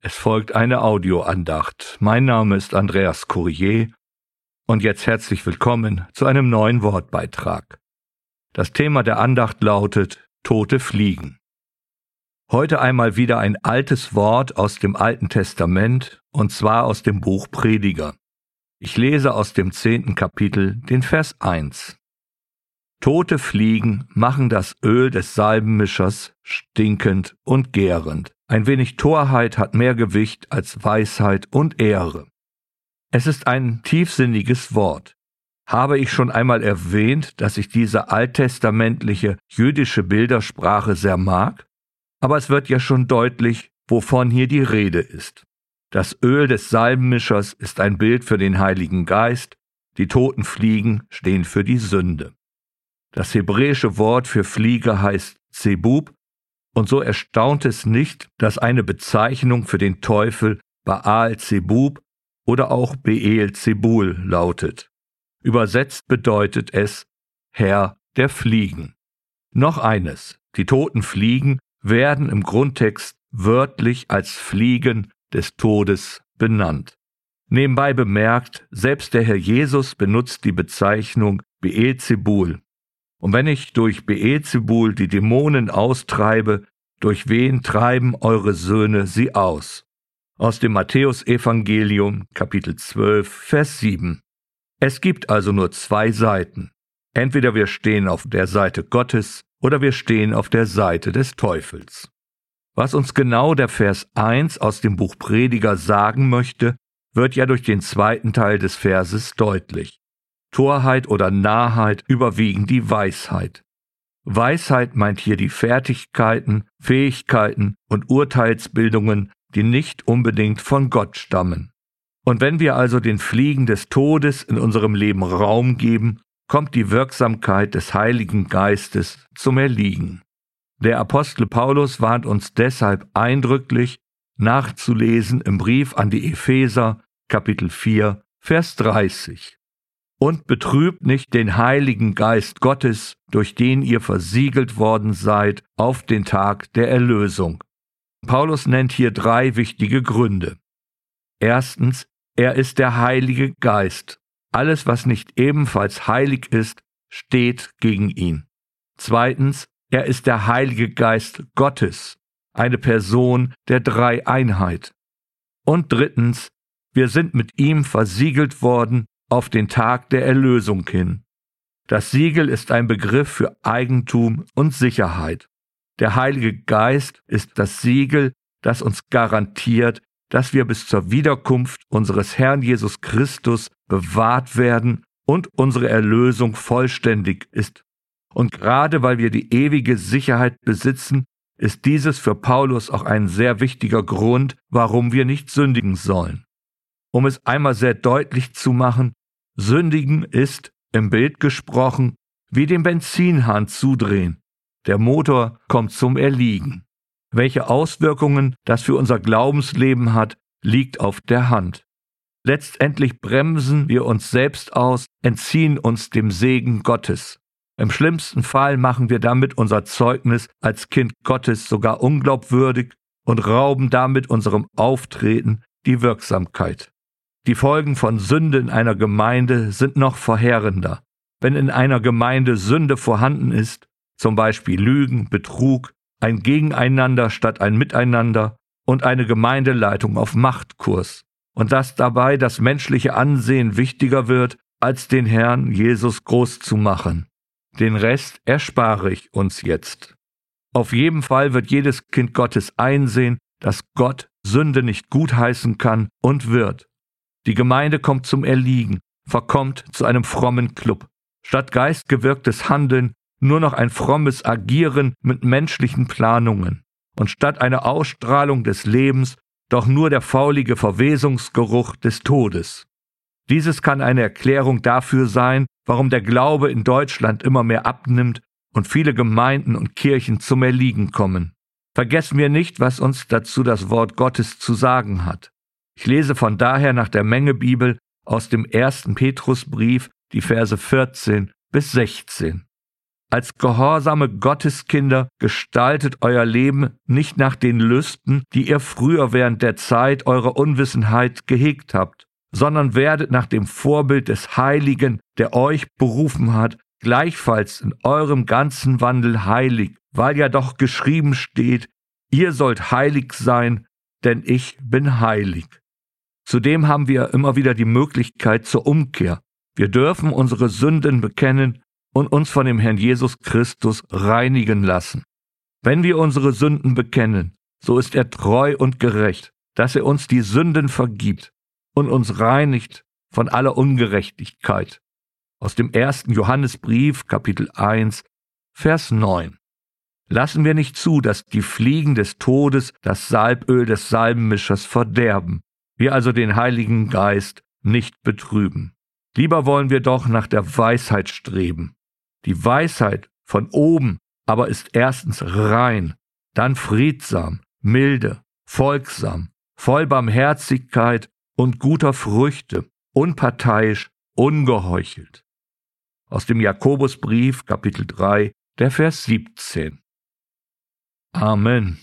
Es folgt eine Audioandacht. Mein Name ist Andreas Courier und jetzt herzlich willkommen zu einem neuen Wortbeitrag. Das Thema der Andacht lautet Tote Fliegen. Heute einmal wieder ein altes Wort aus dem Alten Testament und zwar aus dem Buch Prediger. Ich lese aus dem zehnten Kapitel den Vers 1. Tote Fliegen machen das Öl des Salbenmischers stinkend und gärend. Ein wenig Torheit hat mehr Gewicht als Weisheit und Ehre. Es ist ein tiefsinniges Wort. Habe ich schon einmal erwähnt, dass ich diese alttestamentliche jüdische Bildersprache sehr mag? Aber es wird ja schon deutlich, wovon hier die Rede ist. Das Öl des Salbenmischers ist ein Bild für den Heiligen Geist, die toten Fliegen stehen für die Sünde. Das hebräische Wort für Fliege heißt Zebub und so erstaunt es nicht, dass eine Bezeichnung für den Teufel Baal Zebub oder auch Beel Zebul lautet. Übersetzt bedeutet es Herr der Fliegen. Noch eines, die toten Fliegen werden im Grundtext wörtlich als Fliegen des Todes benannt. Nebenbei bemerkt, selbst der Herr Jesus benutzt die Bezeichnung Beelzebul, und wenn ich durch Beelzebul die Dämonen austreibe, durch wen treiben eure Söhne sie aus? Aus dem Matthäusevangelium, Kapitel 12, Vers 7. Es gibt also nur zwei Seiten. Entweder wir stehen auf der Seite Gottes oder wir stehen auf der Seite des Teufels. Was uns genau der Vers 1 aus dem Buch Prediger sagen möchte, wird ja durch den zweiten Teil des Verses deutlich. Torheit oder Nahheit überwiegen die Weisheit. Weisheit meint hier die Fertigkeiten, Fähigkeiten und Urteilsbildungen, die nicht unbedingt von Gott stammen. Und wenn wir also den Fliegen des Todes in unserem Leben Raum geben, kommt die Wirksamkeit des Heiligen Geistes zum Erliegen. Der Apostel Paulus warnt uns deshalb eindrücklich, nachzulesen im Brief an die Epheser, Kapitel 4, Vers 30 und betrübt nicht den Heiligen Geist Gottes, durch den ihr versiegelt worden seid auf den Tag der Erlösung. Paulus nennt hier drei wichtige Gründe. Erstens, er ist der Heilige Geist. Alles, was nicht ebenfalls heilig ist, steht gegen ihn. Zweitens, er ist der Heilige Geist Gottes, eine Person der Dreieinheit. Und drittens, wir sind mit ihm versiegelt worden auf den Tag der Erlösung hin. Das Siegel ist ein Begriff für Eigentum und Sicherheit. Der Heilige Geist ist das Siegel, das uns garantiert, dass wir bis zur Wiederkunft unseres Herrn Jesus Christus bewahrt werden und unsere Erlösung vollständig ist. Und gerade weil wir die ewige Sicherheit besitzen, ist dieses für Paulus auch ein sehr wichtiger Grund, warum wir nicht sündigen sollen. Um es einmal sehr deutlich zu machen, Sündigen ist, im Bild gesprochen, wie dem Benzinhahn zudrehen. Der Motor kommt zum Erliegen. Welche Auswirkungen das für unser Glaubensleben hat, liegt auf der Hand. Letztendlich bremsen wir uns selbst aus, entziehen uns dem Segen Gottes. Im schlimmsten Fall machen wir damit unser Zeugnis als Kind Gottes sogar unglaubwürdig und rauben damit unserem Auftreten die Wirksamkeit. Die Folgen von Sünde in einer Gemeinde sind noch verheerender. Wenn in einer Gemeinde Sünde vorhanden ist, zum Beispiel Lügen, Betrug, ein Gegeneinander statt ein Miteinander und eine Gemeindeleitung auf Machtkurs, und dass dabei das menschliche Ansehen wichtiger wird, als den Herrn Jesus groß zu machen. Den Rest erspare ich uns jetzt. Auf jeden Fall wird jedes Kind Gottes einsehen, dass Gott Sünde nicht gutheißen kann und wird. Die Gemeinde kommt zum Erliegen, verkommt zu einem frommen Club. Statt geistgewirktes Handeln nur noch ein frommes Agieren mit menschlichen Planungen. Und statt einer Ausstrahlung des Lebens doch nur der faulige Verwesungsgeruch des Todes. Dieses kann eine Erklärung dafür sein, warum der Glaube in Deutschland immer mehr abnimmt und viele Gemeinden und Kirchen zum Erliegen kommen. Vergessen wir nicht, was uns dazu das Wort Gottes zu sagen hat. Ich lese von daher nach der Menge Bibel aus dem ersten Petrusbrief die Verse 14 bis 16. Als gehorsame Gotteskinder gestaltet euer Leben nicht nach den Lüsten, die ihr früher während der Zeit eurer Unwissenheit gehegt habt, sondern werdet nach dem Vorbild des Heiligen, der euch berufen hat, gleichfalls in eurem ganzen Wandel heilig, weil ja doch geschrieben steht, ihr sollt heilig sein, denn ich bin heilig. Zudem haben wir immer wieder die Möglichkeit zur Umkehr. Wir dürfen unsere Sünden bekennen und uns von dem Herrn Jesus Christus reinigen lassen. Wenn wir unsere Sünden bekennen, so ist er treu und gerecht, dass er uns die Sünden vergibt und uns reinigt von aller Ungerechtigkeit. Aus dem ersten Johannesbrief, Kapitel 1, Vers 9. Lassen wir nicht zu, dass die Fliegen des Todes das Salböl des Salbenmischers verderben, wir also den Heiligen Geist nicht betrüben. Lieber wollen wir doch nach der Weisheit streben, die Weisheit von oben aber ist erstens rein, dann friedsam, milde, folgsam, voll Barmherzigkeit und guter Früchte, unparteiisch, ungeheuchelt. Aus dem Jakobusbrief, Kapitel 3, der Vers 17. Amen.